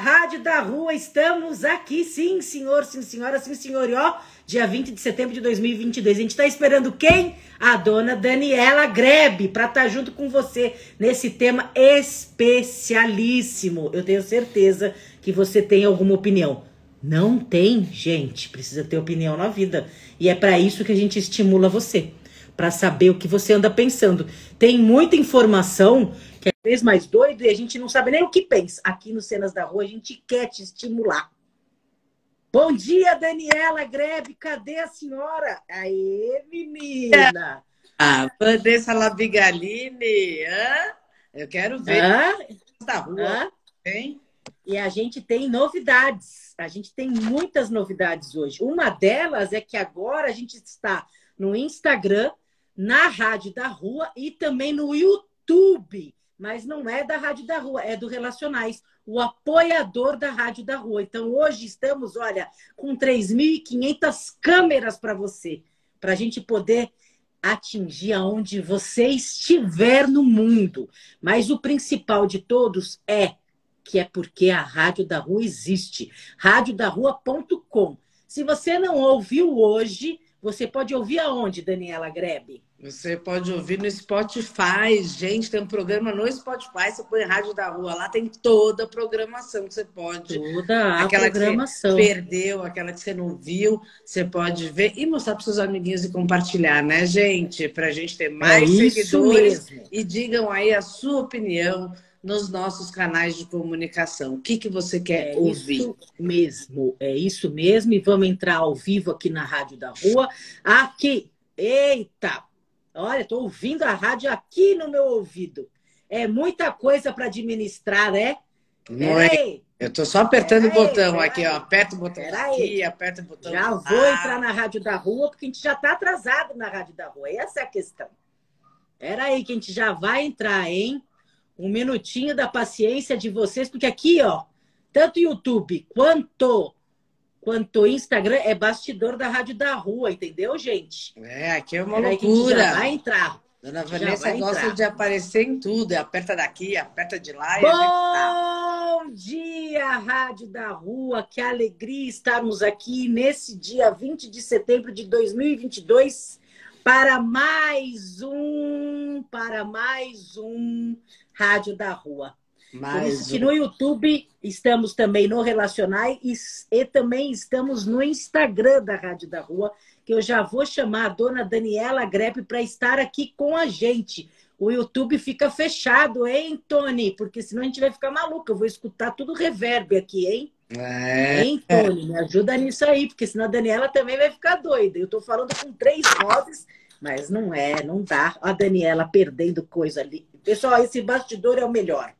Rádio da Rua, estamos aqui, sim, senhor, sim, senhora, sim, senhor. E ó, dia 20 de setembro de 2022. A gente está esperando quem? A dona Daniela Grebe, para estar tá junto com você nesse tema especialíssimo. Eu tenho certeza que você tem alguma opinião. Não tem, gente, precisa ter opinião na vida. E é para isso que a gente estimula você para saber o que você anda pensando. Tem muita informação vez mais doido e a gente não sabe nem o que pensa. Aqui no Cenas da Rua a gente quer te estimular. Bom dia, Daniela Grebe, cadê a senhora? Aê, menina! Ah, Vanessa Labigaline, hã? Eu quero ver. Hã? Da rua, hã? Hein? E a gente tem novidades. A gente tem muitas novidades hoje. Uma delas é que agora a gente está no Instagram na Rádio da Rua e também no YouTube. Mas não é da Rádio da Rua, é do Relacionais, o apoiador da Rádio da Rua. Então hoje estamos, olha, com 3.500 câmeras para você, para a gente poder atingir aonde você estiver no mundo. Mas o principal de todos é que é porque a Rádio da Rua existe. Radiodarrua.com. Se você não ouviu hoje, você pode ouvir aonde, Daniela Grebe? Você pode ouvir no Spotify. Gente, tem um programa no Spotify. Você põe Rádio da Rua lá, tem toda a programação que você pode. Toda a aquela programação. Que você perdeu, aquela que você não viu, você pode ver e mostrar para seus amiguinhos e compartilhar, né, gente? Para a gente ter mais é seguidores. Mesmo. E digam aí a sua opinião nos nossos canais de comunicação. O que, que você quer é ouvir? Isso mesmo, é isso mesmo. E vamos entrar ao vivo aqui na Rádio da Rua. Aqui, eita! Olha, estou ouvindo a rádio aqui no meu ouvido. É muita coisa para administrar, né? Peraí. Eu estou só apertando o botão aqui, ó. Aperta o botão aqui, aperta o botão. Já vou ah. entrar na Rádio da Rua, porque a gente já está atrasado na Rádio da Rua. Essa é a questão. Peraí, que a gente já vai entrar, hein? um minutinho da paciência de vocês, porque aqui, ó, tanto YouTube quanto quanto Instagram é bastidor da Rádio da Rua, entendeu, gente? É, aqui é uma loucura. já vai entrar. Dona Vanessa gosta entrar. de aparecer em tudo. Aperta daqui, aperta de lá. Bom tá. dia, Rádio da Rua. Que alegria estarmos aqui nesse dia 20 de setembro de 2022 para mais um, para mais um Rádio da Rua. Que no YouTube estamos também no Relacionais e, e, também estamos no Instagram da Rádio da Rua, que eu já vou chamar a dona Daniela Grepe para estar aqui com a gente. O YouTube fica fechado, hein, Tony? Porque senão a gente vai ficar maluco. Eu vou escutar tudo reverb aqui, hein? É. Hein, Tony? Me ajuda nisso aí, porque senão a Daniela também vai ficar doida. Eu estou falando com três vozes, mas não é, não dá. A Daniela perdendo coisa ali. Pessoal, esse bastidor é o melhor.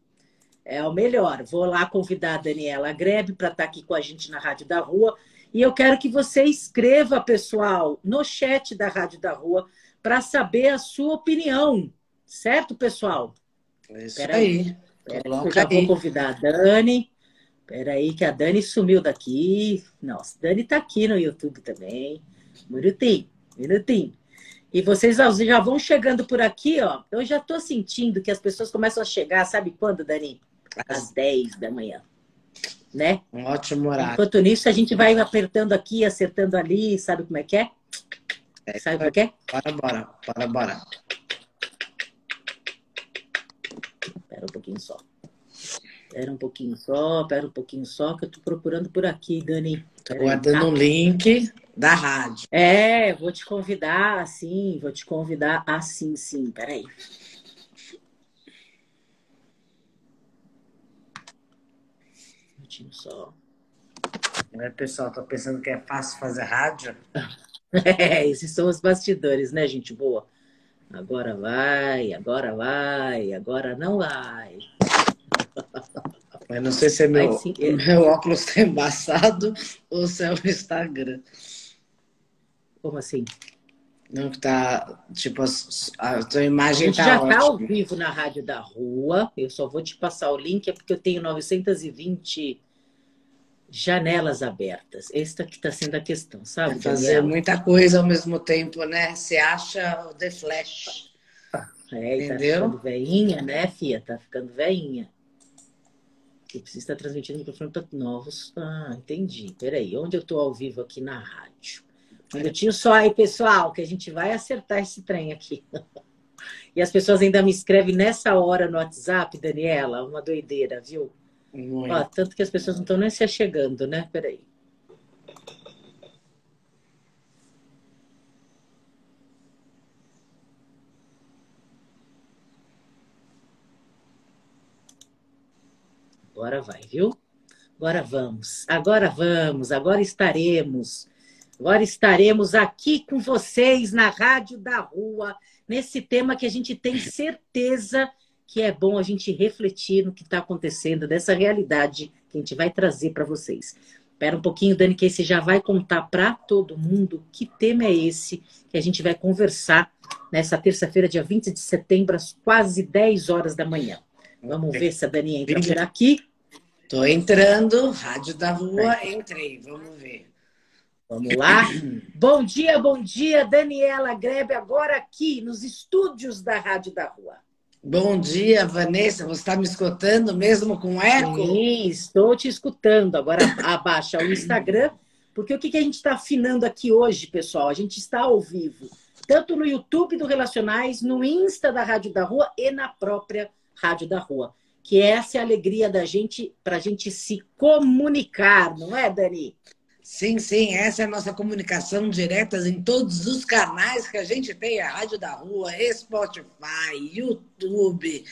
É o melhor. Vou lá convidar a Daniela Grebe para estar tá aqui com a gente na Rádio da Rua. E eu quero que você escreva, pessoal, no chat da Rádio da Rua, para saber a sua opinião. Certo, pessoal? É isso Pera aí. aí, eu já vou convidar a Dani. Espera aí, que a Dani sumiu daqui. Nossa, Dani está aqui no YouTube também. Minutinho, minutinho. E vocês já vão chegando por aqui, ó. Eu já estou sentindo que as pessoas começam a chegar, sabe quando, Dani? Às 10 da manhã. Né? Um ótimo horário. Enquanto nisso, a gente vai apertando aqui, acertando ali, sabe como é que é? é sabe como é que é? Bora, bora, bora, bora. Espera um pouquinho só. Espera um pouquinho só, espera um pouquinho só, que eu estou procurando por aqui, Dani. Tô guardando o tá? um link da rádio. É, vou te convidar assim, vou te convidar assim, sim. Peraí. Minutinho só. É, pessoal? Tô pensando que é fácil fazer rádio? É, esses são os bastidores, né, gente boa? Agora vai, agora vai, agora não vai. Eu não sei se é meu, sim, é. meu óculos está embaçado ou se é o Instagram. Como assim? Não tá, tipo, a tua imagem a gente tá já está ao vivo na Rádio da Rua. Eu só vou te passar o link, é porque eu tenho 920 janelas abertas. Esta que está sendo a questão, sabe? É fazer Daniela? muita coisa ao mesmo tempo, né? Você acha o The Flash. É, Entendeu? tá ficando veinha, né, Fia? Tá ficando veinha. Que precisa estar transmitindo microfone para novos. Ah, entendi. Peraí, onde eu estou ao vivo aqui na rádio? Um minutinho só aí, pessoal, que a gente vai acertar esse trem aqui. E as pessoas ainda me escrevem nessa hora no WhatsApp, Daniela, uma doideira, viu? Ó, tanto que as pessoas não estão nem se achegando, né? Peraí. Agora vai, viu? Agora vamos, agora vamos, agora estaremos. Agora estaremos aqui com vocês na Rádio da Rua, nesse tema que a gente tem certeza que é bom a gente refletir no que está acontecendo, dessa realidade que a gente vai trazer para vocês. Espera um pouquinho, Dani, que você já vai contar para todo mundo que tema é esse que a gente vai conversar nessa terça-feira, dia 20 de setembro, às quase 10 horas da manhã. Vamos ver se a Dani entra por aqui. Tô entrando, Rádio da Rua, entrei, vamos ver. Vamos lá? bom dia, bom dia, Daniela Grebe, agora aqui nos estúdios da Rádio da Rua. Bom dia, Vanessa. Você está me escutando mesmo com eco? Sim, estou te escutando. Agora abaixa o Instagram, porque o que, que a gente está afinando aqui hoje, pessoal? A gente está ao vivo, tanto no YouTube do Relacionais, no Insta da Rádio da Rua e na própria Rádio da Rua que essa é a alegria da gente, para a gente se comunicar, não é, Dani? Sim, sim, essa é a nossa comunicação direta em todos os canais que a gente tem, a Rádio da Rua, Spotify, YouTube,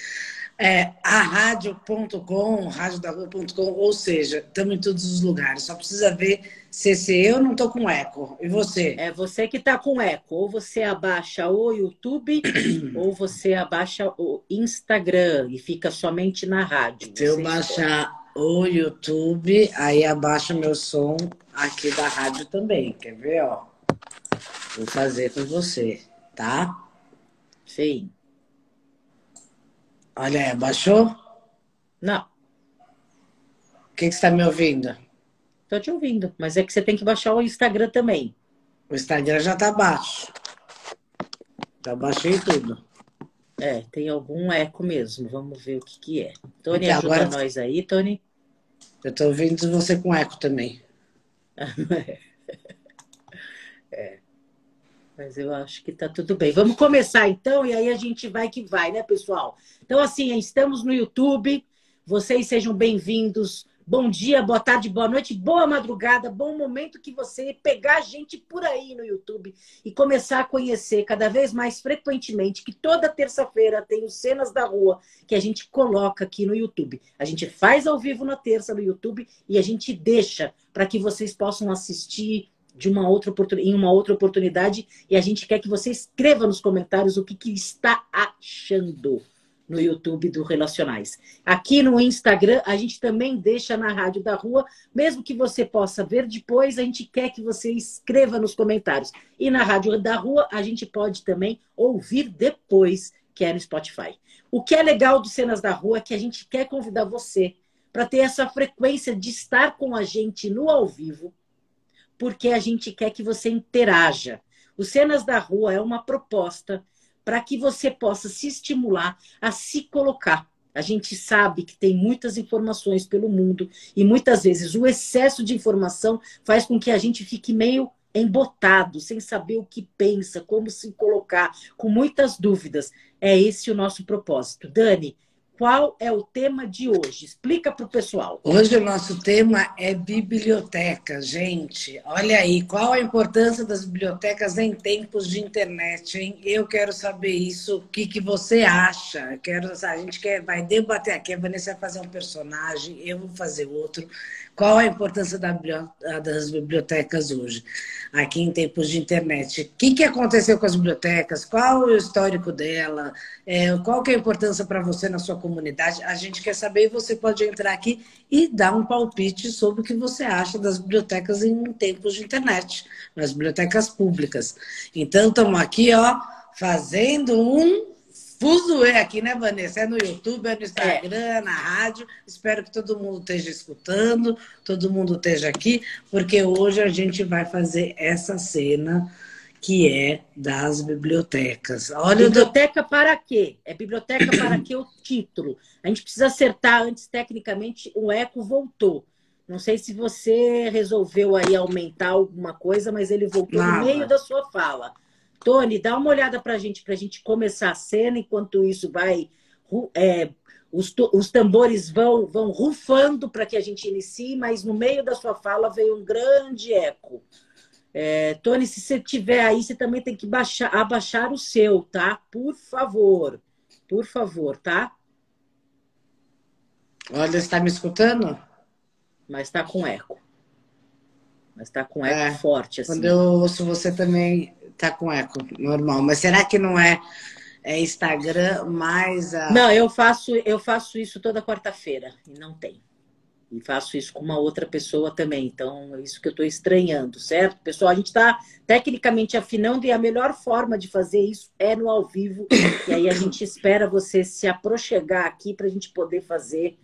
é, a rádio.com, radiodavua.com, ou seja, estamos em todos os lugares. Só precisa ver se, se eu não estou com eco. E você? É você que está com eco. Ou você abaixa o YouTube, ou você abaixa o Instagram e fica somente na rádio. Se eu baixar o YouTube, aí abaixa meu som aqui da rádio também. Quer ver, ó? Vou fazer com você, tá? Sim. Olha aí, baixou? Não. O que, que você está me ouvindo? Estou te ouvindo, mas é que você tem que baixar o Instagram também. O Instagram já está baixo. Já baixei tudo. É, tem algum eco mesmo. Vamos ver o que, que é. Tony, então, ajuda agora... nós aí, Tony. Eu estou ouvindo você com eco também. é. Mas eu acho que tá tudo bem. Vamos começar então, e aí a gente vai que vai, né, pessoal? Então, assim, estamos no YouTube. Vocês sejam bem-vindos. Bom dia, boa tarde, boa noite, boa madrugada, bom momento que você pegar a gente por aí no YouTube e começar a conhecer cada vez mais frequentemente que toda terça-feira tem os cenas da rua que a gente coloca aqui no YouTube. A gente faz ao vivo na terça no YouTube e a gente deixa para que vocês possam assistir, de uma outra em uma outra oportunidade e a gente quer que você escreva nos comentários o que, que está achando no YouTube do Relacionais. Aqui no Instagram, a gente também deixa na Rádio da Rua, mesmo que você possa ver depois, a gente quer que você escreva nos comentários. E na Rádio da Rua, a gente pode também ouvir depois, que é no Spotify. O que é legal do Cenas da Rua é que a gente quer convidar você para ter essa frequência de estar com a gente no ao vivo, porque a gente quer que você interaja. O Cenas da Rua é uma proposta para que você possa se estimular a se colocar. A gente sabe que tem muitas informações pelo mundo e muitas vezes o excesso de informação faz com que a gente fique meio embotado, sem saber o que pensa, como se colocar, com muitas dúvidas. É esse o nosso propósito. Dani, qual é o tema de hoje? Explica para o pessoal. Hoje o nosso tema é biblioteca, gente. Olha aí, qual a importância das bibliotecas em tempos de internet, hein? Eu quero saber isso. O que, que você acha? Quero, a gente quer, vai debater aqui. A Vanessa vai fazer um personagem, eu vou fazer outro. Qual a importância das bibliotecas hoje, aqui em tempos de internet? O que, que aconteceu com as bibliotecas? Qual o histórico dela? É, qual que é a importância para você na sua comunidade? A gente quer saber e você pode entrar aqui e dar um palpite sobre o que você acha das bibliotecas em tempos de internet, nas bibliotecas públicas. Então, estamos aqui, ó, fazendo um Fuzuê aqui, né, Vanessa? É no YouTube, é no Instagram, é. na rádio. Espero que todo mundo esteja escutando, todo mundo esteja aqui, porque hoje a gente vai fazer essa cena que é das bibliotecas. Olha biblioteca do... para quê? É biblioteca para quê o título? A gente precisa acertar antes, tecnicamente, o eco voltou. Não sei se você resolveu aí aumentar alguma coisa, mas ele voltou Nada. no meio da sua fala. Tony, dá uma olhada para a gente, para a gente começar a cena. Enquanto isso, vai. É, os, os tambores vão, vão rufando para que a gente inicie, mas no meio da sua fala veio um grande eco. É, Tony, se você tiver aí, você também tem que baixar, abaixar o seu, tá? Por favor. Por favor, tá? Olha, está me escutando? Mas está com eco. Mas está com eco é, forte. Assim. Quando eu ouço você também tá com eco normal. Mas será que não é, é Instagram mais a. Não, eu faço, eu faço isso toda quarta-feira e não tem. E faço isso com uma outra pessoa também. Então, é isso que eu estou estranhando, certo? Pessoal, a gente está tecnicamente afinando e a melhor forma de fazer isso é no ao vivo. E aí a gente espera você se aproxegar aqui para a gente poder fazer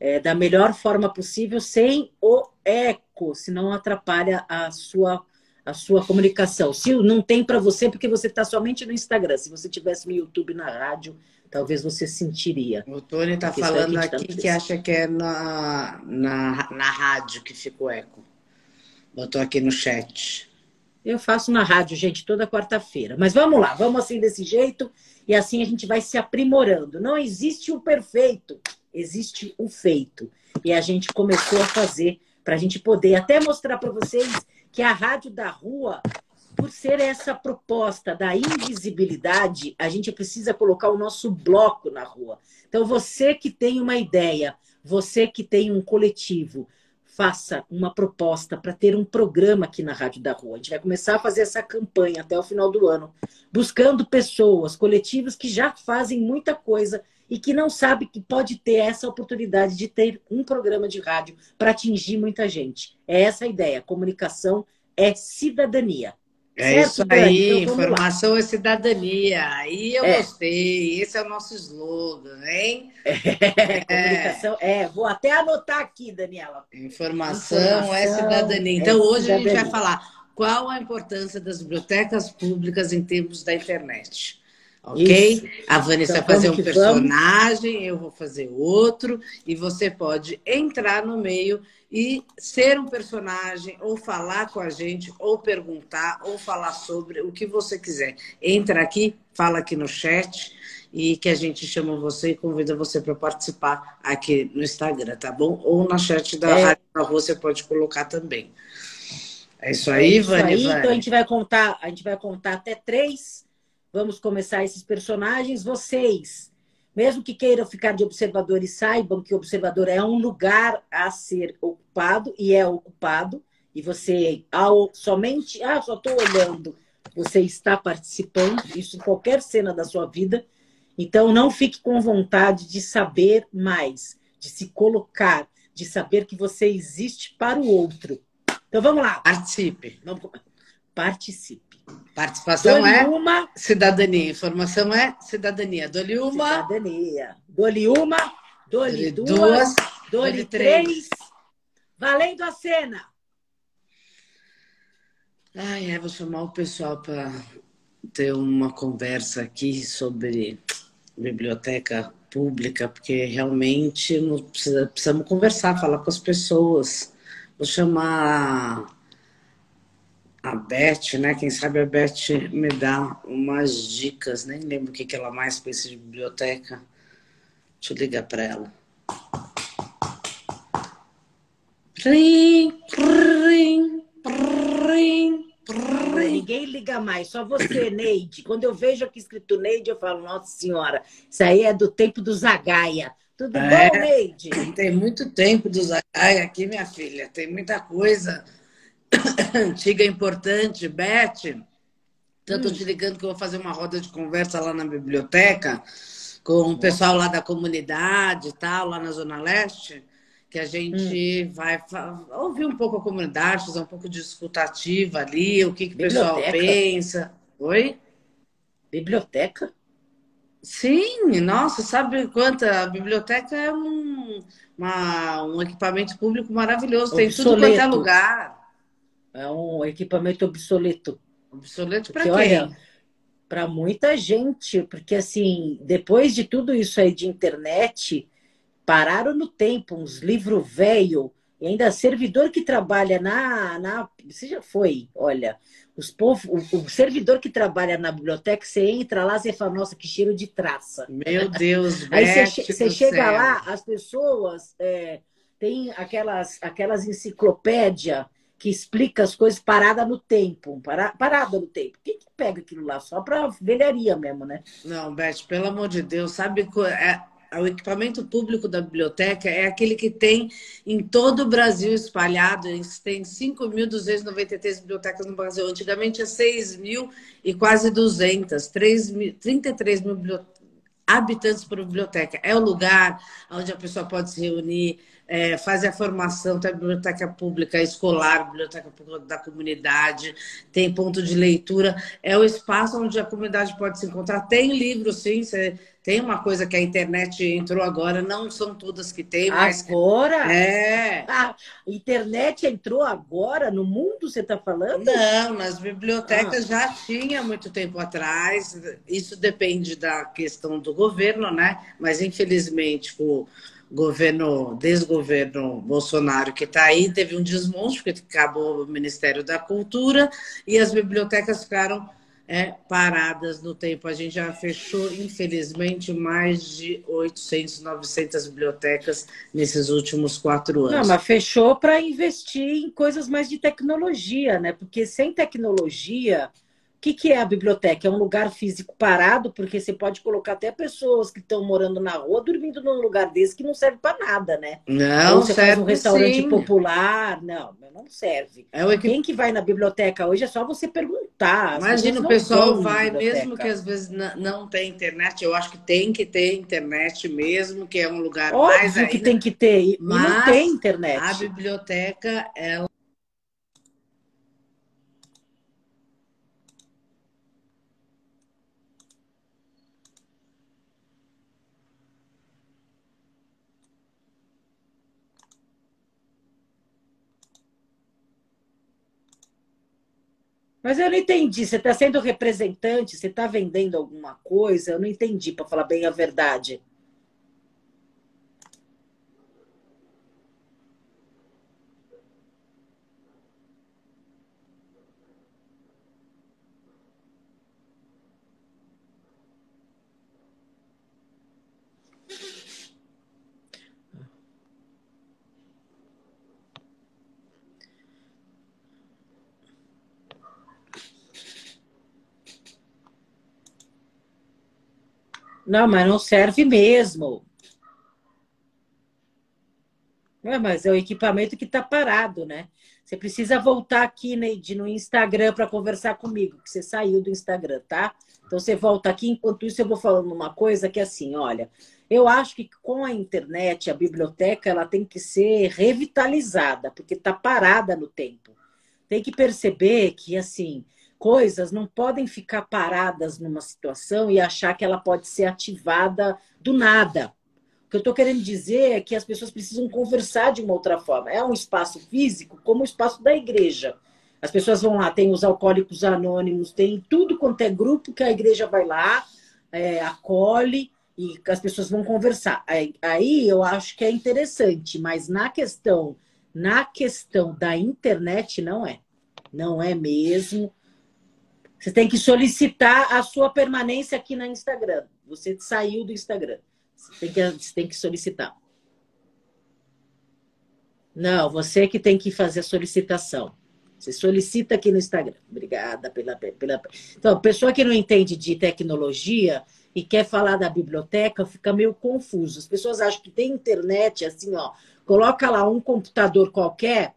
é, da melhor forma possível, sem o eco, senão atrapalha a sua a sua comunicação. Se não tem para você, porque você está somente no Instagram. Se você tivesse no YouTube, na rádio, talvez você sentiria. O Tony está falando tá aqui tá que acha que é na, na, na rádio que fica o eco. Botou aqui no chat. Eu faço na rádio, gente, toda quarta-feira. Mas vamos lá, vamos assim desse jeito e assim a gente vai se aprimorando. Não existe o perfeito, existe o feito. E a gente começou a fazer para a gente poder até mostrar para vocês que a rádio da rua, por ser essa proposta da invisibilidade, a gente precisa colocar o nosso bloco na rua. Então, você que tem uma ideia, você que tem um coletivo, faça uma proposta para ter um programa aqui na Rádio da Rua. A gente vai começar a fazer essa campanha até o final do ano, buscando pessoas, coletivos que já fazem muita coisa e que não sabem que pode ter essa oportunidade de ter um programa de rádio para atingir muita gente. É essa a ideia. Comunicação é cidadania. É certo, isso aí, então, informação lá. é cidadania. Aí eu é. gostei. Esse é o nosso slogan, hein? É, comunicação. É. vou até anotar aqui, Daniela. Informação, é informação é cidadania. Então, hoje cidadania. a gente vai falar qual a importância das bibliotecas públicas em termos da internet. Ok? Isso. A Vanessa então, vai fazer um personagem, vamos. eu vou fazer outro, e você pode entrar no meio e ser um personagem, ou falar com a gente, ou perguntar, ou falar sobre o que você quiser. Entra aqui, fala aqui no chat e que a gente chama você e convida você para participar aqui no Instagram, tá bom? Ou na chat da é. Rádio da Rua você pode colocar também. É isso aí, é isso aí. Então a gente vai contar, a gente vai contar até três. Vamos começar esses personagens. Vocês mesmo que queiram ficar de observadores, saibam que o observador é um lugar a ser ocupado e é ocupado. E você, ao somente, ah, só estou olhando, você está participando, isso em qualquer cena da sua vida. Então, não fique com vontade de saber mais, de se colocar, de saber que você existe para o outro. Então, vamos lá. Participe. Vamos... Participe. Participação é uma. Cidadania. Informação é cidadania. Dole uma. Cidadania. Dole uma. Dole, duas. duas dole três. três. Valendo a cena. Ai, é, vou chamar o pessoal para ter uma conversa aqui sobre biblioteca pública, porque realmente precisa, precisamos conversar, falar com as pessoas. Vou chamar a Beth, né? Quem sabe a Beth me dá umas dicas, nem lembro o que, que ela mais pensa de biblioteca. Deixa eu ligar para ela. Rim, rim, rim, Ninguém liga mais, só você, Neide. Quando eu vejo aqui escrito Neide, eu falo, nossa senhora, isso aí é do tempo do Zagaia. Tudo é, bom, Neide? Tem muito tempo do Zai aqui, minha filha. Tem muita coisa antiga importante. Beth, tanto hum. te ligando que eu vou fazer uma roda de conversa lá na biblioteca com o pessoal lá da comunidade e tal, lá na Zona Leste, que a gente hum. vai ouvir um pouco a comunidade, fazer um pouco de escutativa ali, o que, que o pessoal pensa. Oi? Biblioteca? Sim, nossa, sabe quanta? A biblioteca é um, uma, um equipamento público maravilhoso, obsoleto. tem tudo quanto é lugar. É um equipamento obsoleto. Obsoleto para quem? Para muita gente, porque assim, depois de tudo isso aí de internet, pararam no tempo uns livros velho e ainda servidor que trabalha na, na. Você já foi, olha. Os povo, o, o, servidor que trabalha na biblioteca, você entra lá, você fala, nossa, que cheiro de traça. Meu Deus, Aí você, você chega céu. lá, as pessoas é, têm aquelas, aquelas enciclopédia que explica as coisas parada no tempo, para, parada no tempo. Quem que pega aquilo lá? Só para velharia mesmo, né? Não, Beth, pelo amor de Deus, sabe é, o equipamento público da biblioteca é aquele que tem em todo o Brasil espalhado. Tem 5.293 bibliotecas no Brasil. Antigamente é 6 mil e quase 200. 3 mil, 33 mil habitantes por biblioteca. É o lugar onde a pessoa pode se reunir, é, fazer a formação, tem a biblioteca pública escolar, biblioteca pública da comunidade, tem ponto de leitura. É o espaço onde a comunidade pode se encontrar. Tem livro, sim, você tem uma coisa que a internet entrou agora, não são todas que tem, mas. Agora? É. A internet entrou agora no mundo, você está falando? Não, nas bibliotecas ah. já tinha muito tempo atrás. Isso depende da questão do governo, né? Mas infelizmente, o governo, desgoverno Bolsonaro que está aí, teve um desmonte, porque acabou o Ministério da Cultura e as bibliotecas ficaram é, paradas no tempo. A gente já fechou, infelizmente, mais de 800, 900 bibliotecas nesses últimos quatro anos. Não, mas fechou para investir em coisas mais de tecnologia, né? Porque sem tecnologia que, que é a biblioteca? É um lugar físico parado, porque você pode colocar até pessoas que estão morando na rua dormindo num lugar desse que não serve para nada, né? Não, Ou você serve, faz um restaurante sim. popular. Não, não serve. É o Quem que vai na biblioteca hoje é só você perguntar. Imagina, o pessoal vai, mesmo que às vezes não tem internet, eu acho que tem que ter internet mesmo, que é um lugar Óbvio mais ainda, que tem que ter, e não tem internet. A biblioteca, ela Mas eu não entendi. Você está sendo representante? Você está vendendo alguma coisa? Eu não entendi, para falar bem a verdade. Não, mas não serve mesmo. É, mas é o equipamento que está parado, né? Você precisa voltar aqui, Neide, no Instagram para conversar comigo, que você saiu do Instagram, tá? Então você volta aqui, enquanto isso eu vou falando uma coisa que é assim, olha, eu acho que com a internet, a biblioteca, ela tem que ser revitalizada, porque está parada no tempo. Tem que perceber que, assim, coisas não podem ficar paradas numa situação e achar que ela pode ser ativada do nada. O que eu estou querendo dizer é que as pessoas precisam conversar de uma outra forma. É um espaço físico como o espaço da igreja. As pessoas vão lá, tem os alcoólicos anônimos, tem tudo quanto é grupo que a igreja vai lá, é, acolhe e as pessoas vão conversar. Aí, aí eu acho que é interessante, mas na questão, na questão da internet não é. Não é mesmo. Você tem que solicitar a sua permanência aqui no Instagram. Você saiu do Instagram. Você tem que, você tem que solicitar. Não, você que tem que fazer a solicitação. Você solicita aqui no Instagram. Obrigada pela. pela... Então, pessoa que não entende de tecnologia, e quer falar da biblioteca, fica meio confuso. As pessoas acham que tem internet assim, ó, coloca lá um computador qualquer,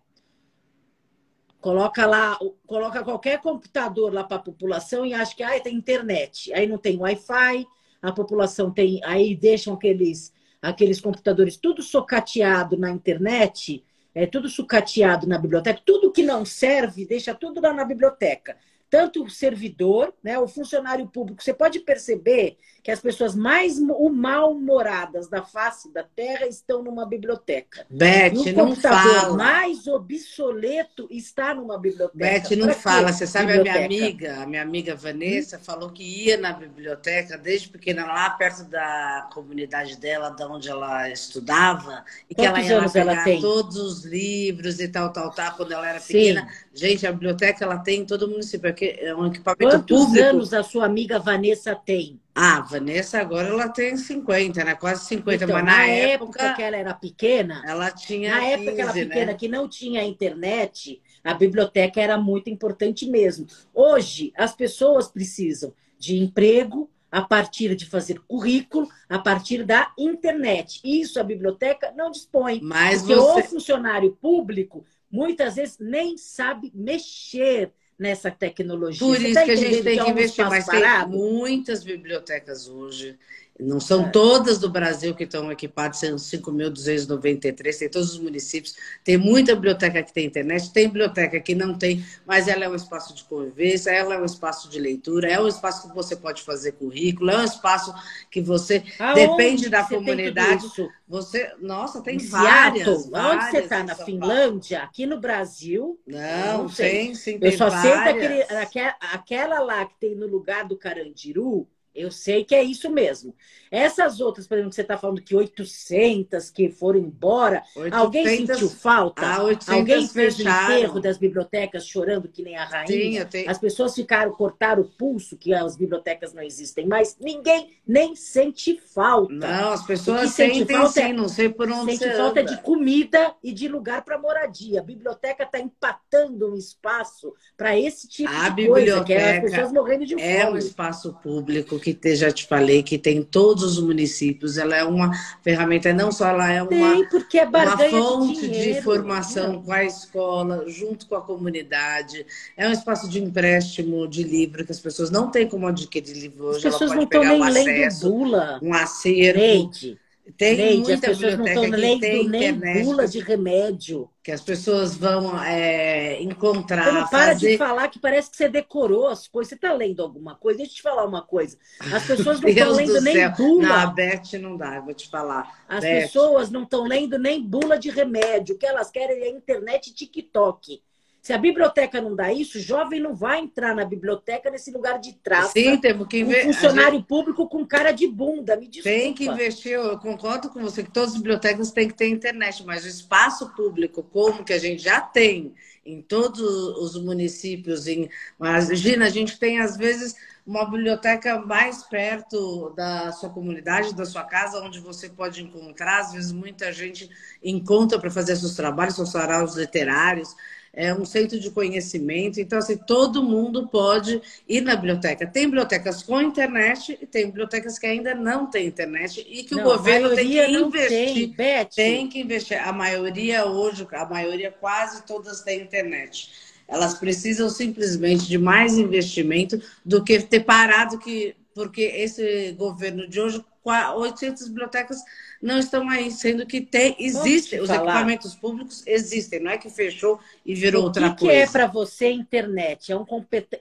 coloca lá, coloca qualquer computador lá para a população e acha que ah, tem internet. Aí não tem Wi-Fi, a população tem, aí deixam aqueles aqueles computadores tudo socateado na internet, é tudo sucateado na biblioteca, tudo que não serve, deixa tudo lá na biblioteca tanto o servidor, né, o funcionário público. Você pode perceber que as pessoas mais mal-humoradas da face da Terra estão numa biblioteca. Beth, e o não fala. mais obsoleto está numa biblioteca. Beth, não fala. Você sabe biblioteca? a minha amiga, a minha amiga Vanessa, hum? falou que ia na biblioteca desde pequena, lá perto da comunidade dela, da onde ela estudava, e Quantos que ela ia lá pegar todos os livros e tal, tal, tal, quando ela era pequena. Sim. Gente, a biblioteca ela tem em todo o município, é um equipamento Quantos público. anos a sua amiga Vanessa tem? Ah, Vanessa agora ela tem 50, né? Quase 50, então, mas na, na época, época, que ela era pequena, ela tinha Na 15, época que ela era pequena, né? que não tinha internet, a biblioteca era muito importante mesmo. Hoje, as pessoas precisam de emprego a partir de fazer currículo, a partir da internet. Isso a biblioteca não dispõe. Mas porque você... o funcionário público muitas vezes nem sabe mexer nessa tecnologia. Por isso tá que a gente tem que é investir, parado? tem muitas bibliotecas hoje não são é. todas do Brasil que estão equipadas, são 5.293, tem todos os municípios. Tem muita biblioteca que tem internet, tem biblioteca que não tem, mas ela é um espaço de convivência, ela é um espaço de leitura, é um espaço que você pode fazer currículo, é um espaço que você Aonde depende da você comunidade. Você, nossa, tem em várias, várias. Onde você está? Na Finlândia? Aqui no Brasil? Não, não sei. tem, sim, Eu tem só sei várias. daquele, aquela, aquela lá que tem no lugar do Carandiru, eu sei que é isso mesmo. Essas outras, por exemplo, que você está falando que 800 que foram embora, 800, alguém sentiu falta? Ah, 800 alguém fez fecharam. o enterro das bibliotecas chorando que nem a rainha? Sim, tenho... As pessoas ficaram, cortaram o pulso, que as bibliotecas não existem mais. Ninguém nem sente falta. Não, as pessoas sente sentem falta sim, é- não sei por onde Sente falta anda. de comida e de lugar para moradia. A biblioteca está empatando um espaço para esse tipo A de coisa, que é as pessoas morrendo de É um fome. espaço público que te- já te falei que tem em todos os municípios. Ela é uma ferramenta, não só ela é uma, Tem, porque é uma fonte de, de, dinheiro. informação com a escola, junto com a comunidade. É um espaço de empréstimo de livro que as pessoas não têm como adquirir livro As hoje. Ela pessoas não estão nem um lendo acesso, bula. um acervo. Leide. Tem Leide, as muita pessoas não biblioteca estão que tem lendo nem internet bula de remédio. que as pessoas vão é, encontrar, Você não para fazer... de falar que parece que você decorou as coisas. Você está lendo alguma coisa? Deixa eu te falar uma coisa. As pessoas não estão lendo do nem céu. bula. Não, a Beth não dá, eu vou te falar. As Beth, pessoas não estão lendo nem bula de remédio. O que elas querem é internet e TikTok. Se a biblioteca não dá isso, o jovem não vai entrar na biblioteca nesse lugar de traça. Sim, temos que Um ver. funcionário público com cara de bunda, me desculpa. Tem que investir, eu concordo com você que todas as bibliotecas têm que ter internet, mas o espaço público, como que a gente já tem em todos os municípios, em, mas, Gina, a gente tem às vezes uma biblioteca mais perto da sua comunidade, da sua casa, onde você pode encontrar, às vezes muita gente encontra para fazer seus trabalhos, seus saraus literários, é um centro de conhecimento, então assim, todo mundo pode ir na biblioteca. Tem bibliotecas com internet e tem bibliotecas que ainda não têm internet e que Não, o governo tem que investir. Tem, Beth. Tem que investir. A maioria hoje, a maioria quase todas têm internet. Elas precisam simplesmente de mais investimento do que ter parado que porque esse governo de hoje 800 bibliotecas não estão aí, sendo que tem existem os equipamentos públicos existem, não é que fechou e virou o outra que, que coisa. é para você internet? É um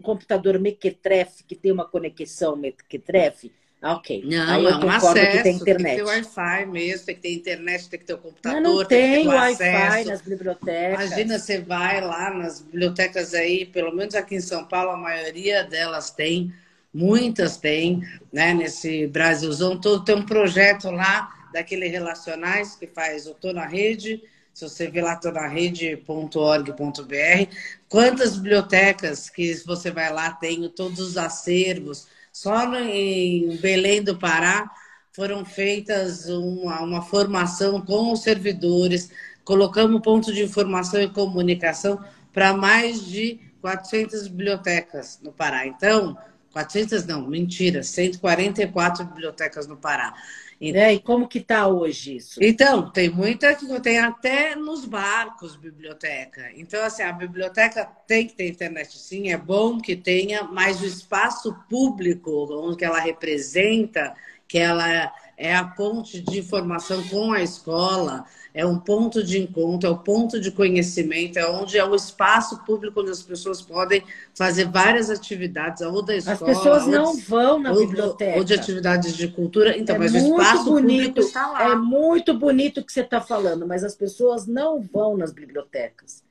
computador mequetrefe que tem uma conexão mequetrefe? Ah, ok. Não, eu é um acesso, que tem internet. tem que ter Wi-Fi mesmo, tem que ter internet, tem que ter o computador, Mas não tem que ter tem o Wi-Fi nas bibliotecas. Imagina, você vai lá nas bibliotecas aí, pelo menos aqui em São Paulo, a maioria delas tem, muitas têm, né? Nesse Brasilzão todo, tem um projeto lá daquele Relacionais que faz o Tô na Rede, se você vê lá, tô na rede.org.br, quantas bibliotecas que você vai lá, tem todos os acervos. Só no- em Belém do Pará foram feitas uma, uma formação com os servidores, colocamos ponto de informação e comunicação para mais de 400 bibliotecas no Pará. Então, 400 não, mentira, 144 bibliotecas no Pará. Então, é, e como que está hoje isso? Então, tem muita, tem até nos barcos biblioteca. Então, assim, a biblioteca tem que ter internet sim, é bom que tenha, mas o espaço público, onde ela representa, que ela é a ponte de informação com a escola, é um ponto de encontro, é o um ponto de conhecimento, é onde é o espaço público onde as pessoas podem fazer várias atividades, ou da escola. As pessoas não vão na ou, biblioteca. Ou de atividades de cultura. Então, é mas o espaço bonito, público está lá. É muito bonito o que você está falando, mas as pessoas não vão nas bibliotecas.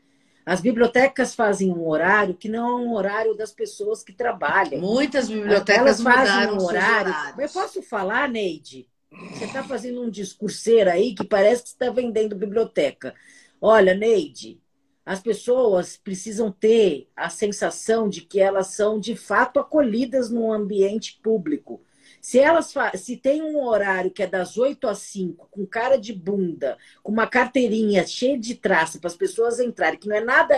As bibliotecas fazem um horário que não é um horário das pessoas que trabalham. Muitas bibliotecas Elas fazem um horário. Eu posso falar, Neide? Você está fazendo um discurseiro aí que parece que está vendendo biblioteca. Olha, Neide, as pessoas precisam ter a sensação de que elas são de fato acolhidas num ambiente público. Se elas se tem um horário que é das 8 às 5, com cara de bunda, com uma carteirinha cheia de traça para as pessoas entrarem, que não é nada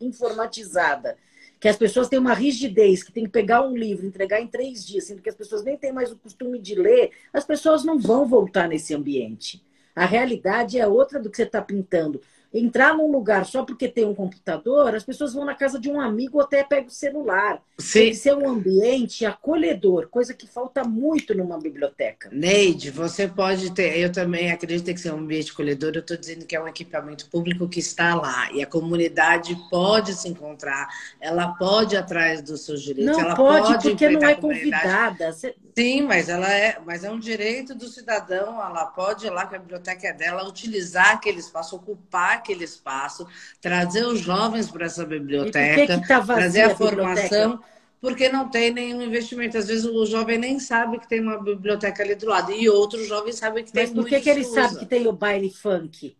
informatizada, que as pessoas têm uma rigidez, que tem que pegar um livro, entregar em três dias, sendo que as pessoas nem têm mais o costume de ler, as pessoas não vão voltar nesse ambiente. A realidade é outra do que você está pintando entrar num lugar só porque tem um computador, as pessoas vão na casa de um amigo ou até pegam o celular. Sim. Tem que ser um ambiente acolhedor, coisa que falta muito numa biblioteca. Neide, você pode ter, eu também acredito que ser um ambiente acolhedor, eu estou dizendo que é um equipamento público que está lá e a comunidade pode se encontrar, ela pode ir atrás dos seus direitos, não ela pode, pode porque não é convidada. Sim, mas ela é, mas é um direito do cidadão, ela pode ir lá que a biblioteca é dela, utilizar aquele espaço, ocupar aquele espaço, trazer os jovens para essa biblioteca, que tá trazer a, a formação, porque não tem nenhum investimento. Às vezes o jovem nem sabe que tem uma biblioteca ali do lado, e outros jovens sabem que tem Mas por que, que ele sabe que tem o baile funk?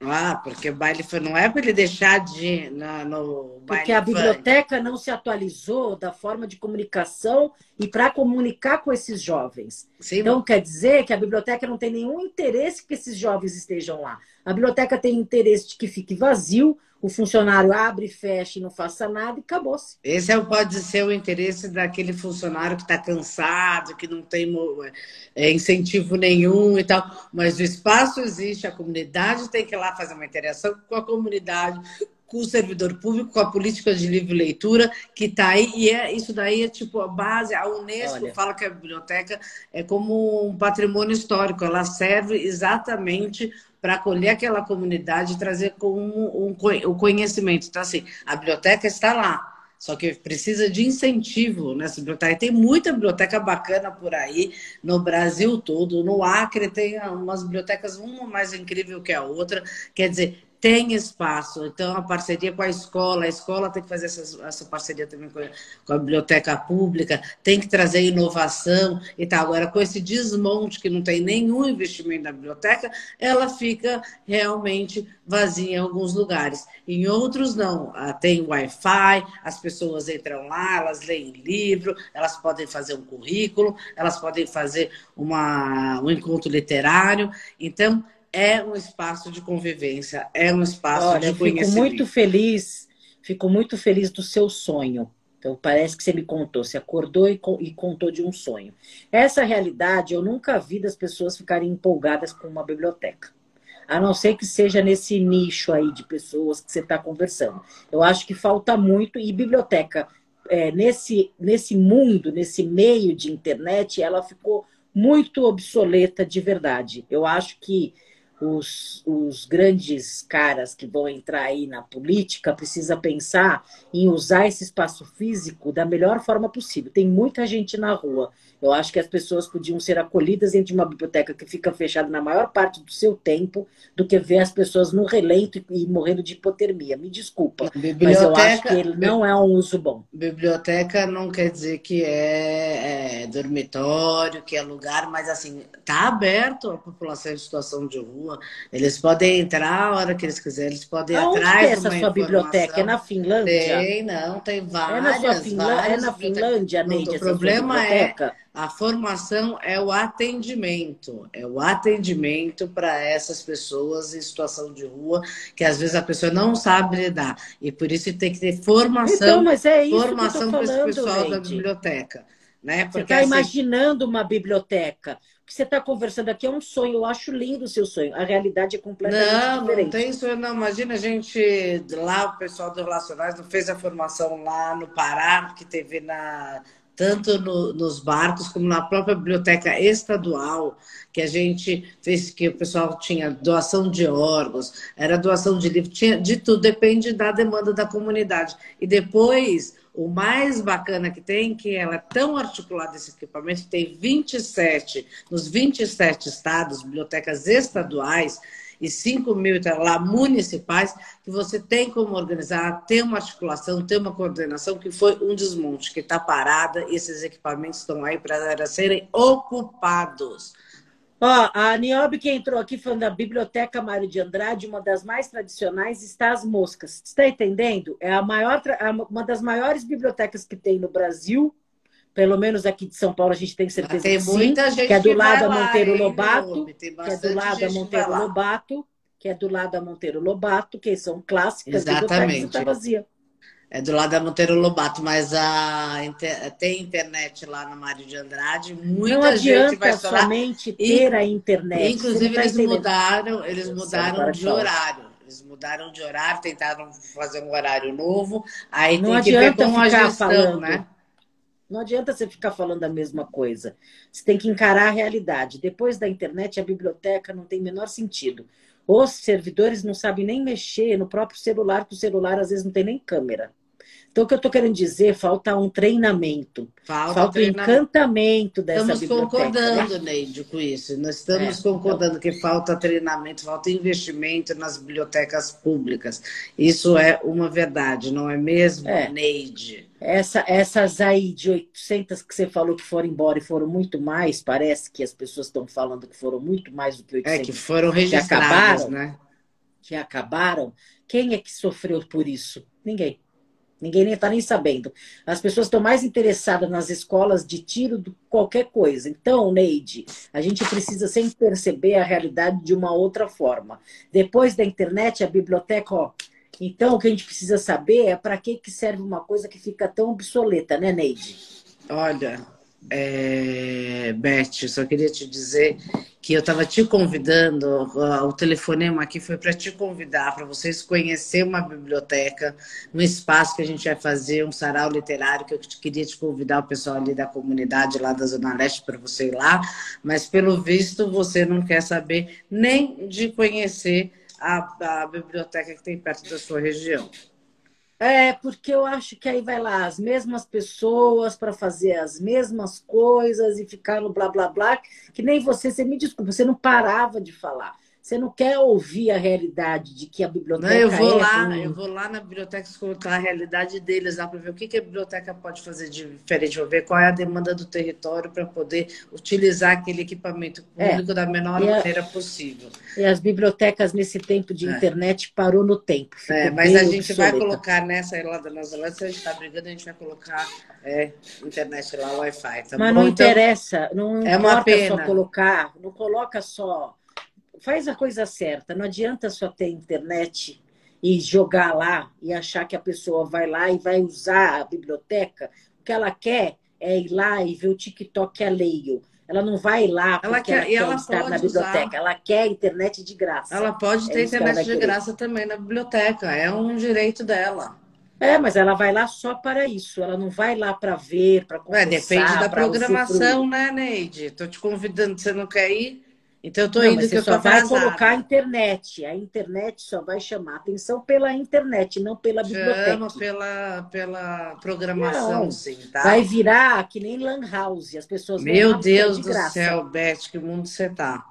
Ah, porque baile não é para ele deixar de ir na, no baile Porque a biblioteca não se atualizou da forma de comunicação e para comunicar com esses jovens. Sim, então, quer dizer que a biblioteca não tem nenhum interesse que esses jovens estejam lá. A biblioteca tem interesse de que fique vazio, o funcionário abre, fecha e não faça nada e acabou-se. Esse é, pode ser o interesse daquele funcionário que está cansado, que não tem é, incentivo nenhum e tal. Mas o espaço existe, a comunidade tem que ir lá fazer uma interação com a comunidade, com o servidor público, com a política de livre leitura, que está aí, e é, isso daí é tipo a base, a Unesco Olha. fala que a biblioteca é como um patrimônio histórico, ela serve exatamente para acolher aquela comunidade e trazer como um, um, o conhecimento. Então, assim, a biblioteca está lá. Só que precisa de incentivo nessa biblioteca. E tem muita biblioteca bacana por aí, no Brasil todo. No Acre tem umas bibliotecas, uma mais incrível que a outra. Quer dizer, tem espaço. Então, a parceria com a escola, a escola tem que fazer essa, essa parceria também com a, com a, biblioteca pública, tem que trazer inovação e tal. Agora, com esse desmonte que não tem nenhum investimento na biblioteca, ela fica realmente vazia em alguns lugares. Em outros, não. Ah, tem Wi-Fi, as pessoas entram lá, elas leem livro, elas podem fazer um currículo, elas podem fazer uma, um encontro literário. Então, é um espaço de convivência, é um espaço Olha, de conhecimento. Fico muito feliz, fico muito feliz do seu sonho. Então, parece que você me contou, você acordou e, e contou de um sonho. Essa realidade eu nunca vi das pessoas ficarem empolgadas com uma biblioteca. A não ser que seja nesse nicho aí de pessoas que você está conversando. Eu acho que falta muito, e biblioteca, é, nesse, nesse mundo, nesse meio de internet, ela ficou muito obsoleta de verdade. Eu acho que os, os grandes caras que vão entrar aí na política precisa pensar em usar esse espaço físico da melhor forma possível. Tem muita gente na rua. Eu acho que as pessoas podiam ser acolhidas dentro de uma biblioteca que fica fechada na maior parte do seu tempo do que ver as pessoas no relento e morrendo de hipotermia. Me desculpa, mas eu acho que ele não é um uso bom. Biblioteca não quer dizer que é, é dormitório, que é lugar, mas assim, está aberto à população em situação de rua. Eles podem entrar a hora que eles quiserem, eles podem ir Aonde atrás é essa sua biblioteca? É na Finlândia? Tem, não, tem várias. É na, sua Finlândia, é na Finlândia, Neide, O problema é a formação é o atendimento, é o atendimento para essas pessoas em situação de rua, que às vezes a pessoa não sabe lidar. E por isso tem que ter formação, então, mas é isso formação para esse pessoal da biblioteca. Né? Porque, você está assim... imaginando uma biblioteca. O que você está conversando aqui é um sonho. Eu acho lindo o seu sonho. A realidade é completamente não, diferente. Não, tem sonho, não. Imagina a gente lá, o pessoal do Relacionais, não fez a formação lá no Pará, que teve na tanto no, nos barcos como na própria biblioteca estadual, que a gente fez que o pessoal tinha doação de órgãos, era doação de livro, tinha de tudo, depende da demanda da comunidade. E depois, o mais bacana que tem, que ela é tão articulada esse equipamento, tem 27, nos 27 estados, bibliotecas estaduais, e 5 mil lá municipais, que você tem como organizar, ter uma articulação, ter uma coordenação, que foi um desmonte, que está parada, esses equipamentos estão aí para serem ocupados. Ó, a Niobe que entrou aqui falando da Biblioteca Mário de Andrade, uma das mais tradicionais, está as moscas. Está entendendo? É a maior, uma das maiores bibliotecas que tem no Brasil, pelo menos aqui de São Paulo, a gente tem certeza tem que muita sim, gente que é do lado lá, Monteiro hein, Lobato, que é do lado da Monteiro Lobato, que é do lado da Monteiro Lobato, que são clássicas, Exatamente. está vazia. É do lado da Monteiro Lobato, mas a, tem internet lá no Mário de Andrade. Muita não adianta gente vai falar. somente ter a internet. Inclusive, tá eles entendendo. mudaram, eles mudaram de horário. Eles mudaram de horário, tentaram fazer um horário novo. Aí não tem adianta que ver com a gestão, falando. né? Não adianta você ficar falando a mesma coisa. Você tem que encarar a realidade. Depois da internet, a biblioteca não tem menor sentido. Os servidores não sabem nem mexer no próprio celular, porque o celular às vezes não tem nem câmera. Então, o que eu estou querendo dizer, falta um treinamento. Falta, falta um encantamento dessa estamos biblioteca. Estamos concordando, né? Neide, com isso. Nós estamos é, concordando então... que falta treinamento, falta investimento nas bibliotecas públicas. Isso é uma verdade, não é mesmo, é. Neide? Essa, essas aí de 800 que você falou que foram embora e foram muito mais, parece que as pessoas estão falando que foram muito mais do que 800. É, que foram registradas, que acabaram, né? Que acabaram. Quem é que sofreu por isso? Ninguém. Ninguém nem está nem sabendo. As pessoas estão mais interessadas nas escolas de tiro do que qualquer coisa. Então, Neide, a gente precisa sempre perceber a realidade de uma outra forma. Depois da internet, a biblioteca, ó. Então, o que a gente precisa saber é para que, que serve uma coisa que fica tão obsoleta, né, Neide? Olha, é... Beth, só queria te dizer que eu estava te convidando, o telefonema aqui foi para te convidar, para vocês conhecer uma biblioteca, um espaço que a gente vai fazer, um sarau literário, que eu queria te convidar o pessoal ali da comunidade, lá da Zona Leste, para você ir lá, mas pelo visto você não quer saber nem de conhecer a, a biblioteca que tem perto da sua região. É, porque eu acho que aí vai lá as mesmas pessoas para fazer as mesmas coisas e ficar no blá blá blá, que nem você, você me desculpa, você não parava de falar. Você não quer ouvir a realidade de que a biblioteca não, eu vou é lá, eu vou lá na biblioteca escutar a realidade deles lá para ver o que, que a biblioteca pode fazer de diferente, vou ver qual é a demanda do território para poder utilizar aquele equipamento é. público é. da menor e maneira a... possível. E as bibliotecas nesse tempo de é. internet parou no tempo. É, mas a gente obsoleta. vai colocar nessa lá da Nova Zelândia, se a gente está brigando, a gente vai colocar é, internet lá, Wi-Fi. Tá mas bom? não então, interessa, não é uma pena. só colocar, não coloca só faz a coisa certa. Não adianta só ter internet e jogar lá e achar que a pessoa vai lá e vai usar a biblioteca. O que ela quer é ir lá e ver o TikTok alheio. Ela não vai lá porque ela quer, ela quer ela estar na biblioteca. Usar. Ela quer internet de graça. Ela pode ter é internet de graça também na biblioteca. É um direito dela. É, mas ela vai lá só para isso. Ela não vai lá para ver, para conversar. É, depende da programação, né, Neide? Estou te convidando, você não quer ir? Então eu tô não, indo que eu só vai colocar a internet. A internet só vai chamar atenção pela internet, não pela biblioteca. Chama pela, pela programação, não, sim, tá? Vai virar que nem lan house. As pessoas Meu Deus do céu, Beth, que mundo você tá.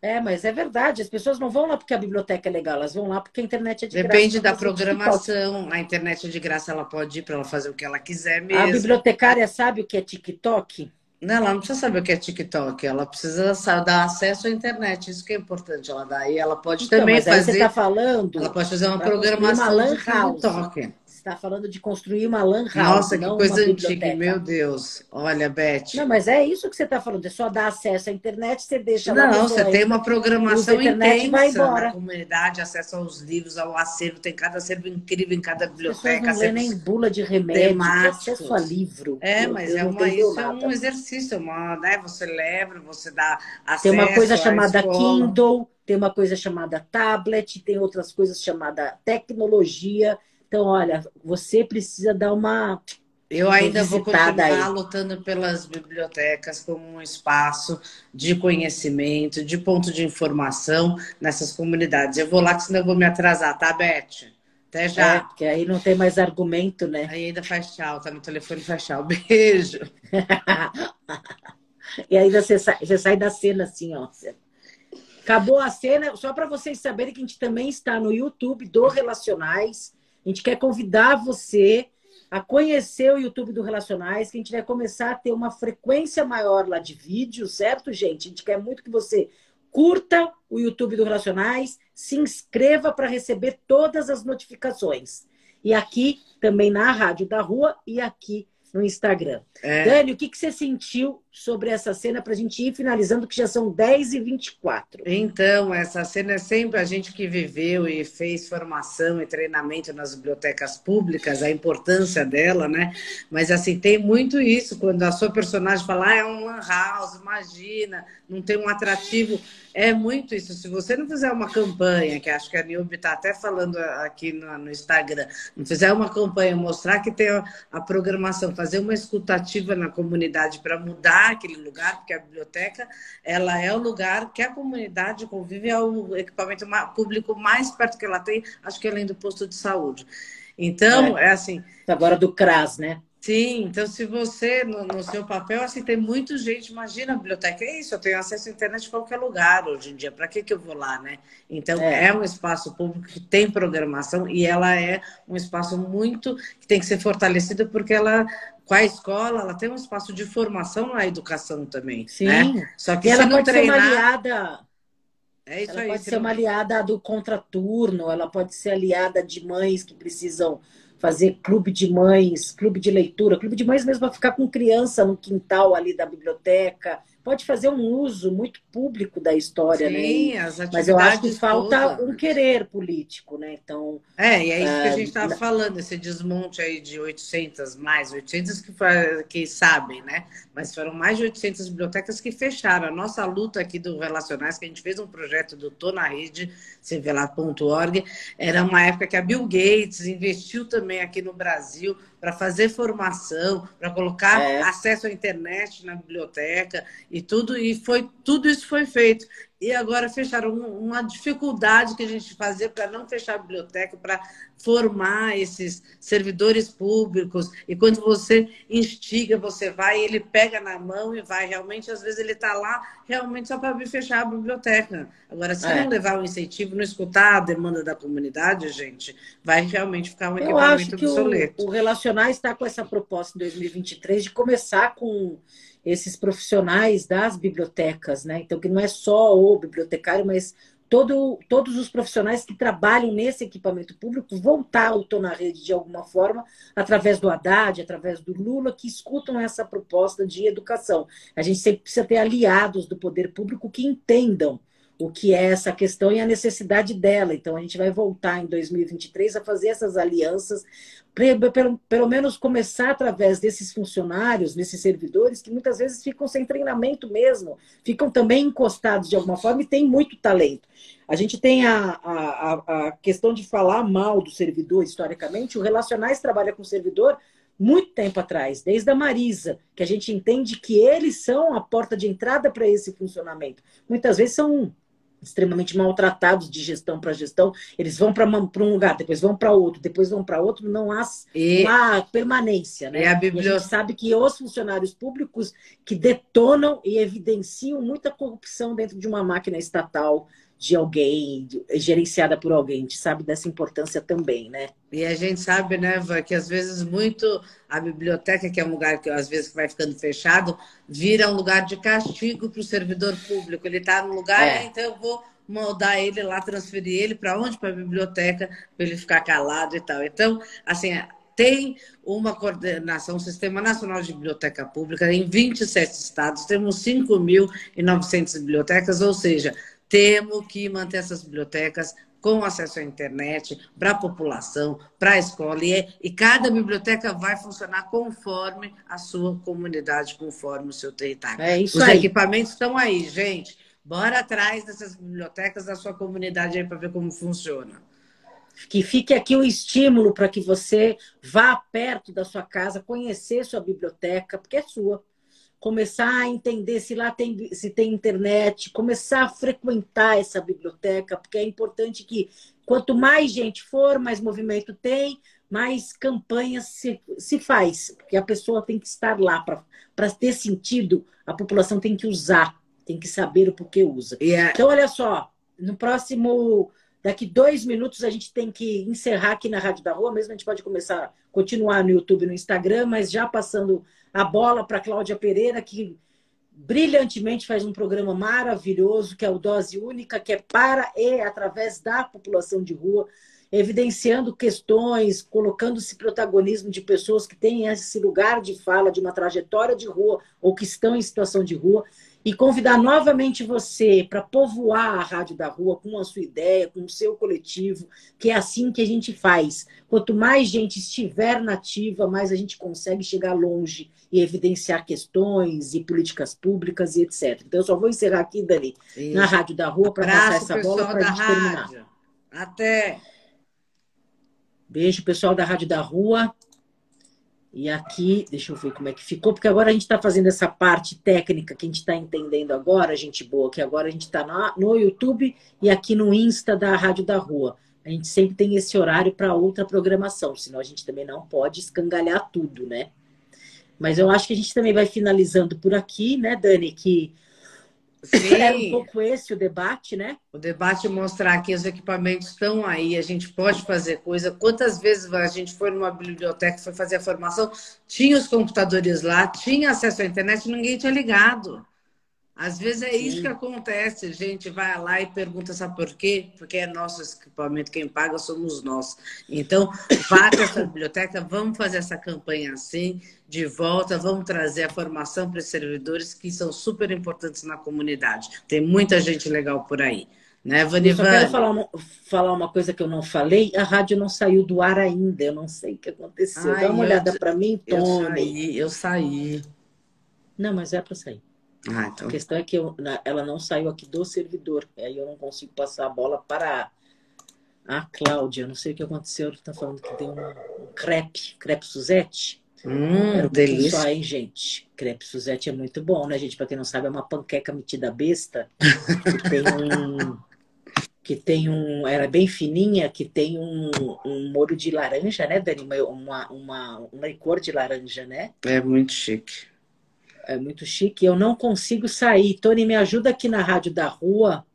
É, mas é verdade. As pessoas não vão lá porque a biblioteca é legal, elas vão lá porque a internet é de Depende graça. Depende da programação. A internet é de graça, ela pode ir para ela fazer o que ela quiser mesmo. A bibliotecária sabe o que é TikTok? Ela não precisa saber o que é TikTok, ela precisa dar acesso à internet, isso que é importante ela dar. E ela pode então, também fazer. Você está falando. Ela pode fazer uma programação uma de TikTok está falando de construir uma lan house. Nossa, que coisa antiga, meu Deus. Olha, Beth. Não, mas é isso que você está falando. É só dar acesso à internet, você deixa Não, lá você tem uma programação intensa vai embora. na comunidade, acesso aos livros, ao acervo. Tem cada acervo incrível em cada biblioteca. Não lê nem bula de remédio, acesso a livro. É, mas é, uma, isso é um exercício. Uma, né? Você leva, você dá acesso Tem uma coisa chamada Kindle, tem uma coisa chamada tablet, tem outras coisas chamada tecnologia. Então, olha, você precisa dar uma. Eu ainda vou continuar aí. lutando pelas bibliotecas como um espaço de conhecimento, de ponto de informação nessas comunidades. Eu vou lá, que senão eu vou me atrasar, tá, Beth? Até já. É, porque aí não tem mais argumento, né? Aí ainda faz tchau, tá no telefone faz tchau. Beijo. e ainda você sai, você sai da cena assim, ó. Acabou a cena, só para vocês saberem que a gente também está no YouTube do Relacionais. A gente quer convidar você a conhecer o YouTube do Relacionais, que a gente vai começar a ter uma frequência maior lá de vídeos, certo, gente? A gente quer muito que você curta o YouTube do Relacionais, se inscreva para receber todas as notificações. E aqui também na Rádio da Rua e aqui no Instagram. É. Dani, o que, que você sentiu sobre essa cena para a gente ir finalizando, que já são 10 e 24 Então, essa cena é sempre a gente que viveu e fez formação e treinamento nas bibliotecas públicas, a importância dela, né? Mas, assim, tem muito isso, quando a sua personagem fala, ah, é um lan house, imagina, não tem um atrativo é muito isso. Se você não fizer uma campanha, que acho que a Nilbe está até falando aqui no, no, Instagram, não fizer uma campanha, mostrar que tem a, a programação, fazer uma escutativa na comunidade para mudar aquele lugar, porque a biblioteca ela é o lugar que a comunidade convive, é o equipamento público mais perto que ela tem, acho que além do posto de saúde. Então, é, é assim. Agora do CRAS, né? Sim, então se você, no, no, seu papel, assim, tem muita gente, imagina a biblioteca, é isso, eu tenho acesso à internet em qualquer lugar hoje em dia, para que, que eu vou lá, né? Então, é. é. um espaço público que tem programação e ela é um espaço muito que tem que ser fortalecido porque ela, com a escola, ela tem um espaço de formação na educação também. Sim, né? só que e ela pode treinar... ser uma aliada... É isso ela aí, pode ser não... uma aliada do contraturno, ela pode ser aliada de mães que precisam fazer clube de mães, clube de leitura, clube de mães mesmo para ficar com criança no quintal ali da biblioteca, pode fazer um uso muito público da história, Sim, né? As Mas eu acho que falta todas. um querer político, né? Então. É, e é isso que a gente estava uh, falando, esse desmonte aí de 800, mais 800 que, que sabem, né? Mas foram mais de 800 bibliotecas que fecharam. A nossa luta aqui do Relacionais, que a gente fez um projeto do Tô na Rede, cvla.org, era uma época que a Bill Gates investiu também aqui no Brasil para fazer formação, para colocar é. acesso à internet na biblioteca e tudo, e foi tudo isso foi feito e agora fecharam uma dificuldade que a gente fazia para não fechar a biblioteca, para formar esses servidores públicos. E quando você instiga, você vai, ele pega na mão e vai. Realmente, às vezes, ele está lá realmente só para vir fechar a biblioteca. Agora, se é. não levar o incentivo, não escutar a demanda da comunidade, gente, vai realmente ficar um Eu acho que obsoleto. O, o Relacionar está com essa proposta em 2023 de começar com esses profissionais das bibliotecas, né? Então, que não é só o bibliotecário, mas todo, todos os profissionais que trabalham nesse equipamento público voltar ao Tô na Rede de alguma forma, através do Haddad, através do Lula, que escutam essa proposta de educação. A gente sempre precisa ter aliados do poder público que entendam o que é essa questão e a necessidade dela. Então, a gente vai voltar em 2023 a fazer essas alianças, pelo, pelo menos começar através desses funcionários, desses servidores, que muitas vezes ficam sem treinamento mesmo, ficam também encostados de alguma forma e têm muito talento. A gente tem a, a, a questão de falar mal do servidor historicamente, o Relacionais trabalha com o servidor muito tempo atrás, desde a Marisa, que a gente entende que eles são a porta de entrada para esse funcionamento. Muitas vezes são extremamente maltratados de gestão para gestão, eles vão para um lugar, depois vão para outro, depois vão para outro, não há, e, não há permanência. Né? E a. E a gente sabe que os funcionários públicos que detonam e evidenciam muita corrupção dentro de uma máquina estatal de alguém, gerenciada por alguém. A gente sabe dessa importância também, né? E a gente sabe, né, Vã, que às vezes muito a biblioteca, que é um lugar que às vezes vai ficando fechado, vira um lugar de castigo para o servidor público. Ele está no lugar, é. então eu vou mudar ele lá, transferir ele para onde? Para a biblioteca, para ele ficar calado e tal. Então, assim, tem uma coordenação, um Sistema Nacional de Biblioteca Pública em 27 estados, temos 5.900 bibliotecas, ou seja, temos que manter essas bibliotecas com acesso à internet para a população, para a escola. E, é, e, cada biblioteca vai funcionar conforme a sua comunidade, conforme o seu território. É isso Os aí. equipamentos estão aí, gente. Bora atrás dessas bibliotecas da sua comunidade aí para ver como funciona. Que fique aqui o estímulo para que você vá perto da sua casa, conhecer sua biblioteca, porque é sua. Começar a entender se lá tem, se tem internet, começar a frequentar essa biblioteca, porque é importante que quanto mais gente for, mais movimento tem, mais campanhas se, se faz. Porque a pessoa tem que estar lá para ter sentido, a população tem que usar tem que saber o porquê usa. Yeah. Então, olha só, no próximo. Daqui dois minutos a gente tem que encerrar aqui na Rádio da Rua, mesmo a gente pode começar, continuar no YouTube e no Instagram, mas já passando a bola para Cláudia Pereira, que brilhantemente faz um programa maravilhoso, que é o Dose Única, que é para e através da população de rua, evidenciando questões, colocando-se protagonismo de pessoas que têm esse lugar de fala, de uma trajetória de rua, ou que estão em situação de rua e convidar novamente você para povoar a Rádio da Rua com a sua ideia, com o seu coletivo, que é assim que a gente faz. Quanto mais gente estiver nativa, mais a gente consegue chegar longe e evidenciar questões e políticas públicas e etc. Então, eu só vou encerrar aqui, Dani, Isso. na Rádio da Rua para passar essa bola para a gente rádio. terminar. Até! Beijo, pessoal da Rádio da Rua. E aqui, deixa eu ver como é que ficou, porque agora a gente está fazendo essa parte técnica que a gente está entendendo agora, gente boa, que agora a gente está no YouTube e aqui no Insta da Rádio da Rua. A gente sempre tem esse horário para outra programação, senão a gente também não pode escangalhar tudo, né? Mas eu acho que a gente também vai finalizando por aqui, né, Dani? Que Sim. É um pouco esse o debate, né? O debate mostrar que os equipamentos estão aí, a gente pode fazer coisa. Quantas vezes a gente foi numa biblioteca, foi fazer a formação, tinha os computadores lá, tinha acesso à internet, ninguém tinha ligado. Às vezes é Sim. isso que acontece, a gente vai lá e pergunta, sabe por quê? Porque é nosso equipamento, quem paga somos nós. Então, vá para essa biblioteca, vamos fazer essa campanha assim, de volta, vamos trazer a formação para os servidores que são super importantes na comunidade. Tem muita gente legal por aí. Né, Vanivane? Eu só quero falar uma, falar uma coisa que eu não falei. A rádio não saiu do ar ainda. Eu não sei o que aconteceu. Ai, Dá uma olhada para mim, Tony. Eu saí, eu saí. Não, mas é para sair. Ah, então... A questão é que eu, ela não saiu aqui do servidor. Aí eu não consigo passar a bola para a Cláudia. Não sei o que aconteceu. Ele está falando que tem um, um crepe, crepe Suzette. Hum, Era delícia. Só, hein, gente? Crepe Suzette é muito bom, né, gente? Para quem não sabe, é uma panqueca metida besta. Que tem um. que tem um. Era bem fininha, que tem um, um molho de laranja, né, Dani? Uma, uma, uma licor de laranja, né? É muito chique é muito chique. Eu não consigo sair. Tony, me ajuda aqui na rádio da rua,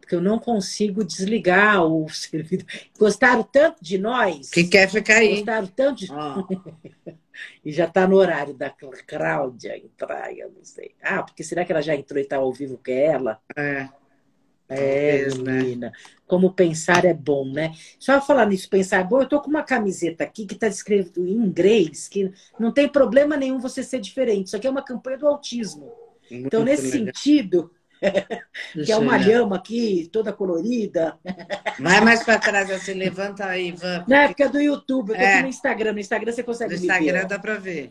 porque eu não consigo desligar o servidor. Gostaram tanto de nós. Que quer ficar aí. Gostaram tanto de. Oh. e já está no horário da Cláudia entrar, eu não sei. Ah, porque será que ela já entrou e está ao vivo que é ela? É. É, né? menina. Como pensar é bom, né? Só falar nisso, pensar é bom, eu tô com uma camiseta aqui que está escrito em inglês, que não tem problema nenhum você ser diferente. Isso aqui é uma campanha do autismo. Muito então, nesse legal. sentido, que é uma lhama aqui, toda colorida. Vai mais para trás, assim, levanta aí, Ivan. Não, é porque é do YouTube, eu tô é. no Instagram. No Instagram você consegue ver. No Instagram dá para ver.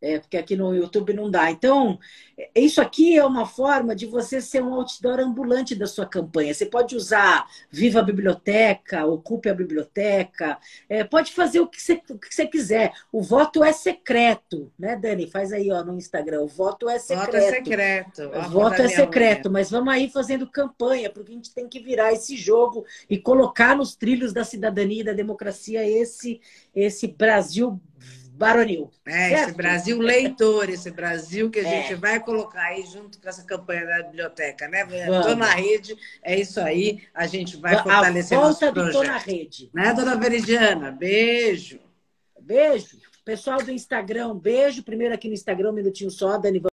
É, porque aqui no YouTube não dá. Então, isso aqui é uma forma de você ser um outdoor ambulante da sua campanha. Você pode usar Viva a Biblioteca, Ocupe a Biblioteca, é, pode fazer o que, você, o que você quiser. O voto é secreto, né, Dani? Faz aí ó, no Instagram. O voto é secreto. Voto é secreto. O voto é secreto, mas vamos aí fazendo campanha, porque a gente tem que virar esse jogo e colocar nos trilhos da cidadania e da democracia esse, esse Brasil Baronil. É, certo? esse Brasil leitor, esse Brasil que a é. gente vai colocar aí junto com essa campanha da biblioteca, né? Estou na rede, é isso aí, a gente vai fortalecer a volta do Tô na rede. Né, dona Veridiana? Beijo. Beijo. Pessoal do Instagram, beijo. Primeiro aqui no Instagram, um minutinho só, Dani.